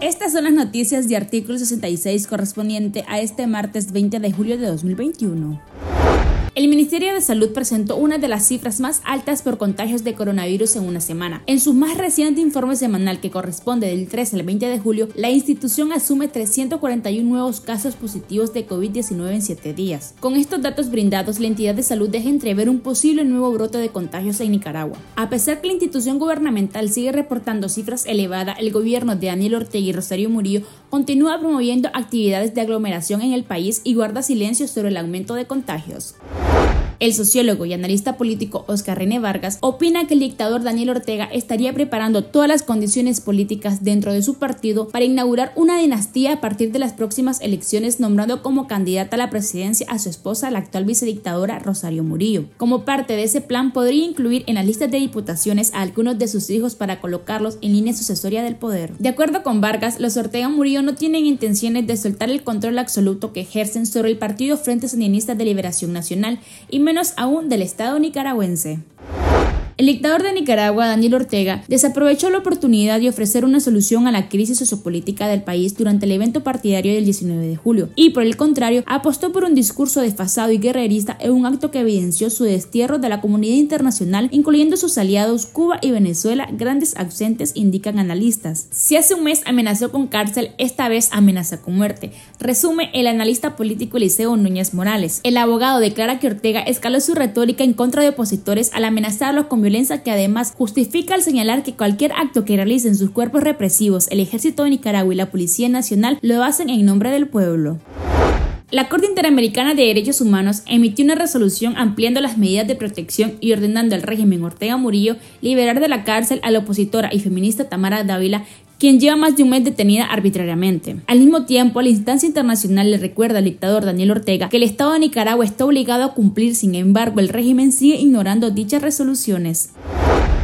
Estas son las noticias de artículo 66 correspondiente a este martes 20 de julio de 2021. El Ministerio de Salud presentó una de las cifras más altas por contagios de coronavirus en una semana. En su más reciente informe semanal que corresponde del 13 al 20 de julio, la institución asume 341 nuevos casos positivos de COVID-19 en 7 días. Con estos datos brindados, la entidad de salud deja entrever un posible nuevo brote de contagios en Nicaragua. A pesar que la institución gubernamental sigue reportando cifras elevadas, el gobierno de Daniel Ortega y Rosario Murillo continúa promoviendo actividades de aglomeración en el país y guarda silencio sobre el aumento de contagios. El sociólogo y analista político Oscar René Vargas opina que el dictador Daniel Ortega estaría preparando todas las condiciones políticas dentro de su partido para inaugurar una dinastía a partir de las próximas elecciones nombrando como candidata a la presidencia a su esposa, la actual vicedictadora Rosario Murillo. Como parte de ese plan podría incluir en las listas de diputaciones a algunos de sus hijos para colocarlos en línea sucesoria del poder. De acuerdo con Vargas, los Ortega Murillo no tienen intenciones de soltar el control absoluto que ejercen sobre el Partido Frente Sandinista de Liberación Nacional y menos aún del Estado nicaragüense. El dictador de Nicaragua, Daniel Ortega, desaprovechó la oportunidad de ofrecer una solución a la crisis sociopolítica del país durante el evento partidario del 19 de julio, y por el contrario, apostó por un discurso desfasado y guerrerista en un acto que evidenció su destierro de la comunidad internacional, incluyendo sus aliados Cuba y Venezuela, grandes ausentes, indican analistas. Si hace un mes amenazó con cárcel, esta vez amenaza con muerte, resume el analista político Eliseo Núñez Morales. El abogado declara que Ortega escaló su retórica en contra de opositores al amenazarlos con que además justifica al señalar que cualquier acto que realicen sus cuerpos represivos, el ejército de Nicaragua y la Policía Nacional lo hacen en nombre del pueblo. La Corte Interamericana de Derechos Humanos emitió una resolución ampliando las medidas de protección y ordenando al régimen Ortega Murillo liberar de la cárcel a la opositora y feminista Tamara Dávila, quien lleva más de un mes detenida arbitrariamente. Al mismo tiempo, la instancia internacional le recuerda al dictador Daniel Ortega que el Estado de Nicaragua está obligado a cumplir, sin embargo, el régimen sigue ignorando dichas resoluciones.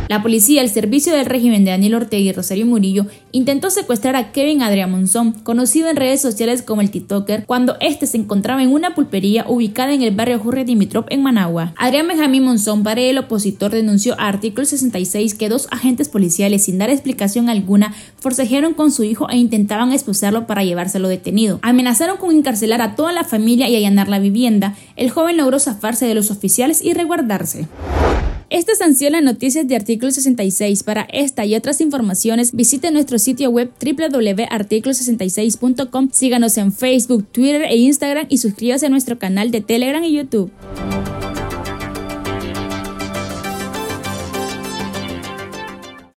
La policía, el servicio del régimen de Daniel Ortega y Rosario Murillo, intentó secuestrar a Kevin Adrián Monzón, conocido en redes sociales como el TikToker, cuando este se encontraba en una pulpería ubicada en el barrio Jorge Dimitrov en Managua. Adrián Benjamín Monzón, padre del opositor, denunció a artículo 66 que dos agentes policiales, sin dar explicación alguna, forcejearon con su hijo e intentaban expulsarlo para llevárselo detenido. Amenazaron con encarcelar a toda la familia y allanar la vivienda. El joven logró zafarse de los oficiales y resguardarse. Estas han sido las noticias de artículo 66. Para esta y otras informaciones, visite nuestro sitio web www.articulo66.com. Síganos en Facebook, Twitter e Instagram y suscríbase a nuestro canal de Telegram y YouTube.